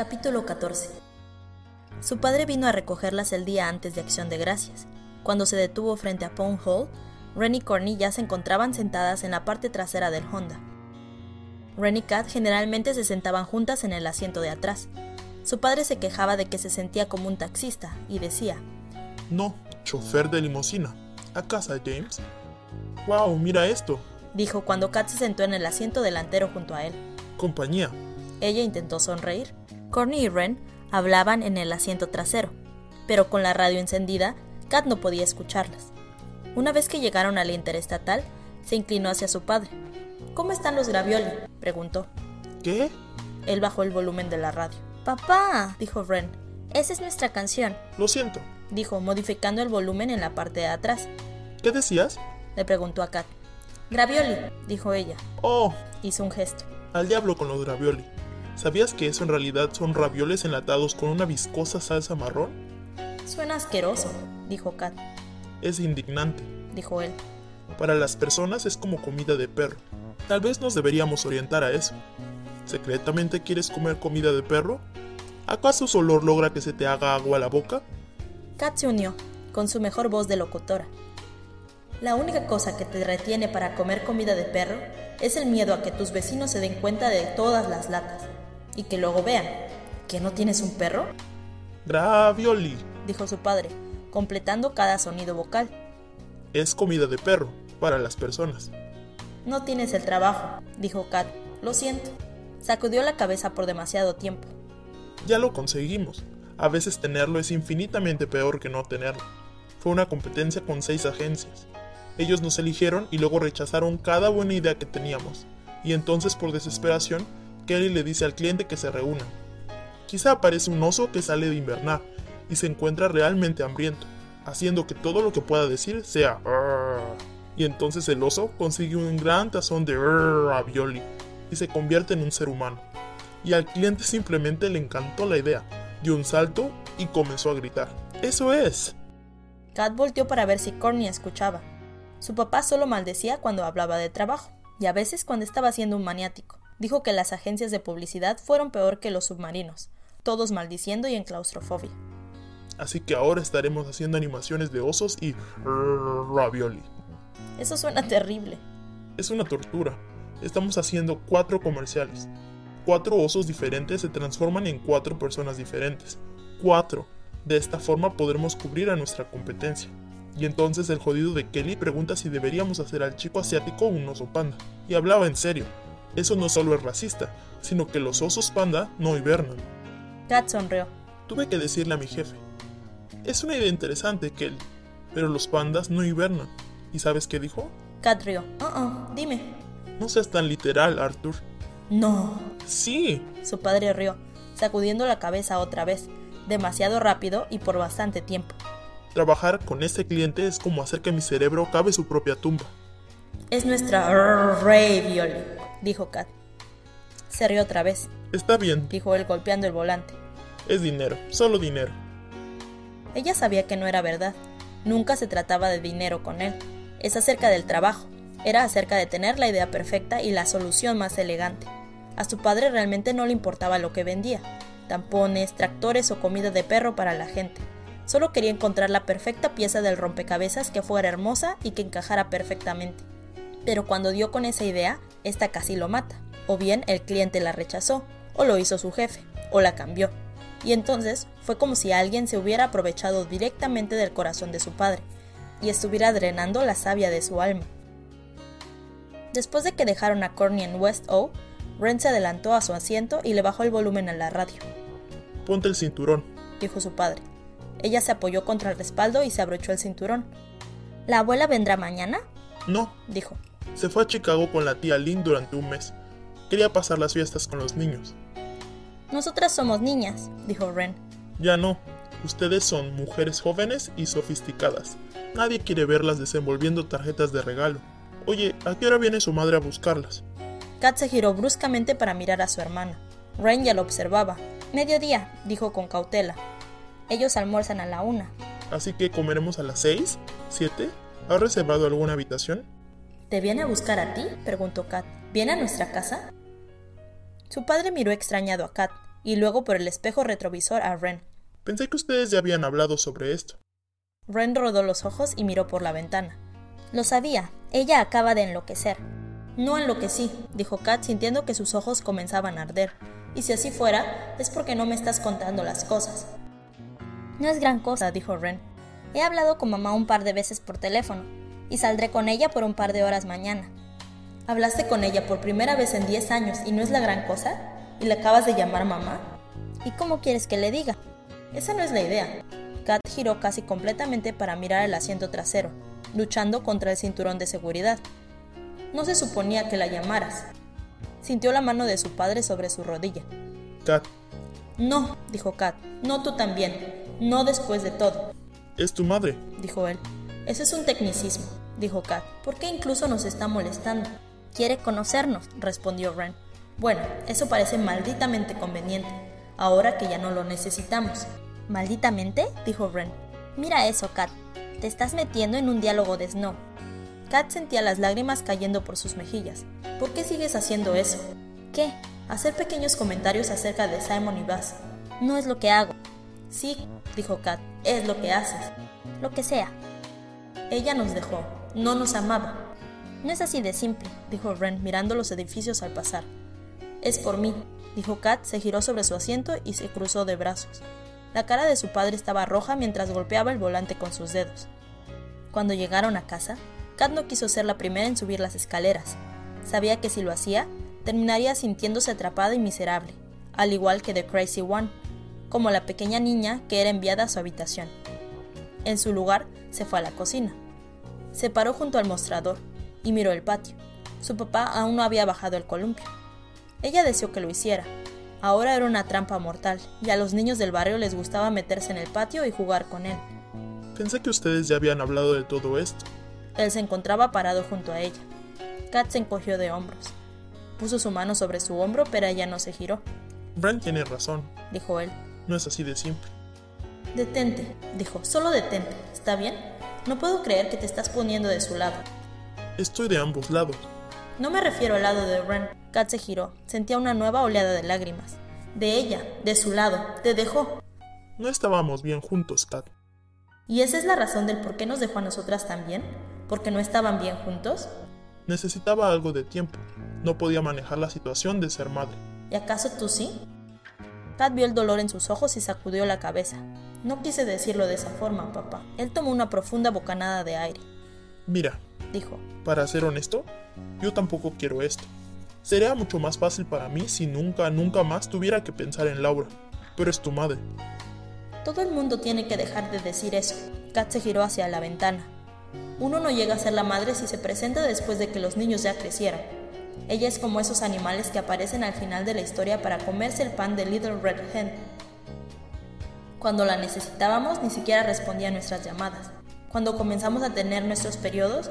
Capítulo 14 Su padre vino a recogerlas el día antes de Acción de Gracias. Cuando se detuvo frente a Pond Hall, Ren y Corny ya se encontraban sentadas en la parte trasera del Honda. Ren y Kat generalmente se sentaban juntas en el asiento de atrás. Su padre se quejaba de que se sentía como un taxista y decía, No, chofer de limusina. ¿A casa, James? ¡Wow! Mira esto. dijo cuando Kat se sentó en el asiento delantero junto a él. Compañía. Ella intentó sonreír. Corny y Ren hablaban en el asiento trasero, pero con la radio encendida, Kat no podía escucharlas. Una vez que llegaron a la interestatal, se inclinó hacia su padre. ¿Cómo están los gravioli? preguntó. ¿Qué? Él bajó el volumen de la radio. Papá, dijo Ren, esa es nuestra canción, Lo siento. dijo, modificando el volumen en la parte de atrás. ¿Qué decías? Le preguntó a Kat. Gravioli, dijo ella. Oh, Hizo un gesto. al diablo con los ravioli. ¿Sabías que eso en realidad son ravioles enlatados con una viscosa salsa marrón? Suena asqueroso, dijo Kat. Es indignante. Dijo él. Para las personas es como comida de perro. Tal vez nos deberíamos orientar a eso. ¿Secretamente quieres comer comida de perro? ¿Acaso su olor logra que se te haga agua a la boca? Kat se unió, con su mejor voz de locutora. La única cosa que te retiene para comer comida de perro es el miedo a que tus vecinos se den cuenta de todas las latas y que luego vean que no tienes un perro, Gravioli. dijo su padre, completando cada sonido vocal. Es comida de perro, para las personas. No tienes el trabajo, dijo Kat. Lo siento. Sacudió la cabeza por demasiado tiempo. Ya lo conseguimos. A veces tenerlo es infinitamente peor que no tenerlo. Fue una competencia con seis agencias. Ellos nos eligieron y luego rechazaron cada buena idea que teníamos. Y entonces por desesperación, Kelly le dice al cliente que se reúnan. Quizá aparece un oso que sale de invernar y se encuentra realmente hambriento, haciendo que todo lo que pueda decir sea y entonces el oso consigue un gran tazón de ravioli y se convierte en un ser humano. Y al cliente simplemente le encantó la idea, dio un salto y comenzó a gritar. ¡Eso es! Kat volteó para ver si Corny escuchaba. Su papá solo maldecía cuando hablaba de trabajo, y a veces cuando estaba siendo un maniático. Dijo que las agencias de publicidad fueron peor que los submarinos, todos maldiciendo y en claustrofobia. Así que ahora estaremos haciendo animaciones de osos y ravioli. Eso suena terrible. Es una tortura. Estamos haciendo cuatro comerciales. Cuatro osos diferentes se transforman en cuatro personas diferentes. Cuatro. De esta forma podremos cubrir a nuestra competencia. Y entonces el jodido de Kelly pregunta si deberíamos hacer al chico asiático un oso panda. Y hablaba en serio. Eso no solo es racista, sino que los osos panda no hibernan. Kat sonrió. Tuve que decirle a mi jefe. Es una idea interesante, Kelly, pero los pandas no hibernan. ¿Y sabes qué dijo? Kat rió. Oh, oh, dime. No seas tan literal, Arthur. No. Sí, Su padre rió, sacudiendo la cabeza otra vez, demasiado rápido y por bastante tiempo. trabajar con este cliente es como hacer que mi cerebro cabe su propia tumba. Es nuestra ravioli, dijo Kat. Se rió otra vez, Está bien, dijo él golpeando el volante. es dinero, solo dinero. Ella sabía que no era verdad. Nunca se trataba de dinero con él. Es acerca del trabajo. Era acerca de tener la idea perfecta y la solución más elegante. A su padre realmente no le importaba lo que vendía. Tampones, tractores o comida de perro para la gente. Solo quería encontrar la perfecta pieza del rompecabezas que fuera hermosa y que encajara perfectamente. Pero cuando dio con esa idea, esta casi lo mata. O bien el cliente la rechazó, o lo hizo su jefe, o la cambió. Y entonces fue como si alguien se hubiera aprovechado directamente del corazón de su padre y estuviera drenando la savia de su alma. Después de que dejaron a Corny en West O, Ren se adelantó a su asiento y le bajó el volumen a la radio, Ponte el cinturón. dijo su padre. Ella se apoyó contra el respaldo y se abrochó el cinturón. ¿La abuela vendrá mañana? No, dijo. Se fue a Chicago con la tía Lynn durante un mes. Quería pasar las fiestas con los niños. Nosotras somos niñas, dijo Ren. Ya no. Ustedes son mujeres jóvenes y sofisticadas. Nadie quiere verlas desenvolviendo tarjetas de regalo. Oye, ¿a qué hora viene su madre a buscarlas? Kat se giró bruscamente para mirar a su hermana. Ren ya lo observaba. Mediodía, dijo con cautela. Ellos almuerzan a la una. Así que comeremos a las seis, siete. ¿Has reservado alguna habitación? ¿Te viene a buscar a ti? preguntó Kat. ¿Viene a nuestra casa? Su padre miró extrañado a Kat. y luego por el espejo retrovisor a Ren. Pensé que ustedes ya habían hablado sobre esto. Ren rodó los ojos y miró por la ventana. Lo sabía, ella acaba de enloquecer. No enloquecí, dijo Kat sintiendo que sus ojos comenzaban a arder. Y si así fuera, es porque no me estás contando las cosas. No es gran cosa, dijo Ren. He hablado con mamá un par de veces por teléfono, y saldré con ella por un par de horas mañana. ¿Hablaste con ella por primera vez en 10 años y no es la gran cosa? ¿Y le acabas de llamar mamá? ¿Y cómo quieres que le diga? Esa no es la idea. Kat giró casi completamente para mirar el asiento trasero, luchando contra el cinturón de seguridad. No se suponía que la llamaras. Sintió la mano de su padre sobre su rodilla. Kat. No, dijo Kat. No tú también. No después de todo. Es tu madre, dijo él. Ese es un tecnicismo, dijo Kat. ¿Por qué incluso nos está molestando? Quiere conocernos, respondió Ren. Bueno, eso parece malditamente conveniente, ahora que ya no lo necesitamos. ¿Malditamente? dijo Ren. Mira eso, Kat. Te estás metiendo en un diálogo de Snow. Kat sentía las lágrimas cayendo por sus mejillas. ¿Por qué sigues haciendo eso? ¿Qué? Hacer pequeños comentarios acerca de Simon y Bass. No es lo que hago. Sí, dijo Kat, es lo que haces. Lo que sea. Ella nos dejó, no nos amaba. No es así de simple, dijo Ren mirando los edificios al pasar. Es por mí, dijo Kat, se giró sobre su asiento y se cruzó de brazos. La cara de su padre estaba roja mientras golpeaba el volante con sus dedos. Cuando llegaron a casa, Kat no quiso ser la primera en subir las escaleras. Sabía que si lo hacía, terminaría sintiéndose atrapada y miserable, al igual que The Crazy One, como la pequeña niña que era enviada a su habitación. En su lugar, se fue a la cocina. Se paró junto al mostrador y miró el patio. Su papá aún no había bajado el columpio. Ella deseó que lo hiciera. Ahora era una trampa mortal, y a los niños del barrio les gustaba meterse en el patio y jugar con él. Pensé que ustedes ya habían hablado de todo esto. Él se encontraba parado junto a ella. Kat se encogió de hombros. Puso su mano sobre su hombro, pero ella no se giró. Bran tiene razón, dijo él. No es así de simple. Detente, dijo, solo detente, ¿está bien? No puedo creer que te estás poniendo de su lado. Estoy de ambos lados. No me refiero al lado de Ren. Kat se giró. Sentía una nueva oleada de lágrimas. De ella, de su lado. Te dejó. No estábamos bien juntos, Kat. ¿Y esa es la razón del por qué nos dejó a nosotras también? ¿Porque no estaban bien juntos? Necesitaba algo de tiempo. No podía manejar la situación de ser madre. ¿Y acaso tú sí? Kat vio el dolor en sus ojos y sacudió la cabeza. No quise decirlo de esa forma, papá. Él tomó una profunda bocanada de aire. Mira, dijo. Para ser honesto, yo tampoco quiero esto. Sería mucho más fácil para mí si nunca, nunca más tuviera que pensar en Laura. Pero es tu madre. Todo el mundo tiene que dejar de decir eso. Kat se giró hacia la ventana. Uno no llega a ser la madre si se presenta después de que los niños ya crecieran. Ella es como esos animales que aparecen al final de la historia para comerse el pan de Little Red Hen. Cuando la necesitábamos ni siquiera respondía a nuestras llamadas. Cuando comenzamos a tener nuestros periodos,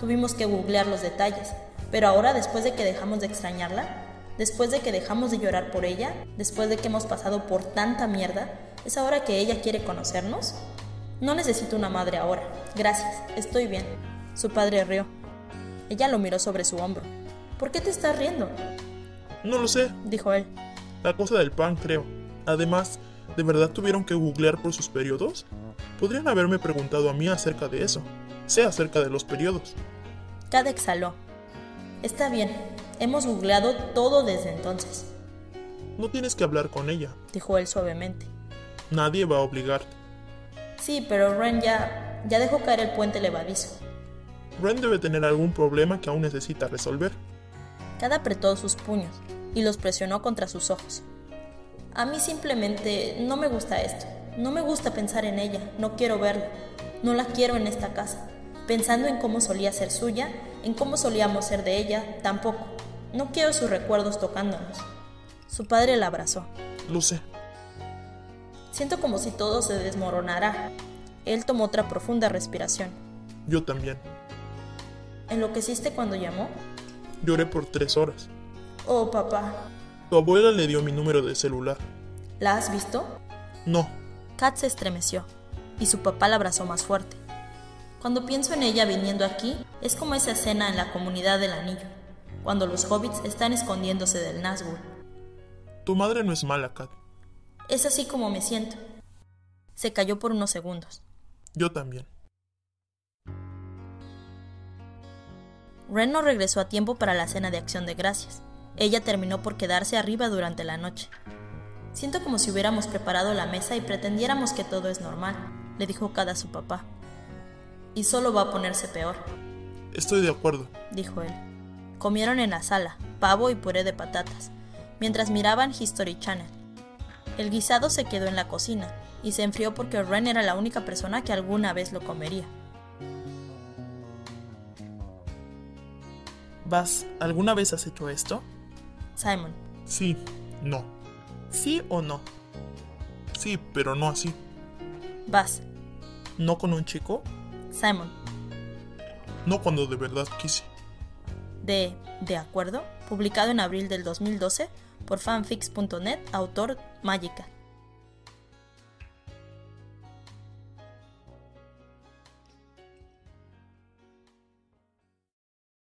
tuvimos que googlear los detalles. Pero ahora, después de que dejamos de extrañarla, después de que dejamos de llorar por ella, después de que hemos pasado por tanta mierda, ¿es ahora que ella quiere conocernos? No necesito una madre ahora. Gracias, estoy bien. Su padre rió. Ella lo miró sobre su hombro. ¿Por qué te estás riendo? No lo sé, dijo él. La cosa del pan, creo. Además, ¿de verdad tuvieron que googlear por sus periodos? Podrían haberme preguntado a mí acerca de eso. Sé acerca de los periodos. Cada exhaló. Está bien, hemos googleado todo desde entonces. No tienes que hablar con ella, dijo él suavemente. Nadie va a obligarte. Sí, pero Ren ya, ya dejó caer el puente levadizo. Ren debe tener algún problema que aún necesita resolver. Cada apretó sus puños y los presionó contra sus ojos. A mí simplemente no me gusta esto. No me gusta pensar en ella. No quiero verla. No la quiero en esta casa. Pensando en cómo solía ser suya, en cómo solíamos ser de ella, tampoco. No quiero sus recuerdos tocándonos. Su padre la abrazó. Sé. Siento como si todo se desmoronara. Él tomó otra profunda respiración. Yo también. ¿Enloqueciste cuando llamó? Lloré por tres horas. Oh, papá. Tu abuela le dio mi número de celular. ¿La has visto? No. Kat se estremeció y su papá la abrazó más fuerte. Cuando pienso en ella viniendo aquí, es como esa escena en la comunidad del anillo, cuando los hobbits están escondiéndose del Nazgûl. Tu madre no es mala, Kat. Es así como me siento. Se cayó por unos segundos. Yo también. Ren no regresó a tiempo para la cena de acción de gracias. Ella terminó por quedarse arriba durante la noche. Siento como si hubiéramos preparado la mesa y pretendiéramos que todo es normal, le dijo Kada a su papá. Y solo va a ponerse peor. Estoy de acuerdo, dijo él. Comieron en la sala, pavo y puré de patatas, mientras miraban History Channel. El guisado se quedó en la cocina y se enfrió porque Ren era la única persona que alguna vez lo comería. Vas, ¿alguna vez has hecho esto? Simon. Sí, no. ¿Sí o no? Sí, pero no así. Vas. ¿No con un chico? Simon. No cuando de verdad quise. De De acuerdo, publicado en abril del 2012 por fanfix.net, autor Magica.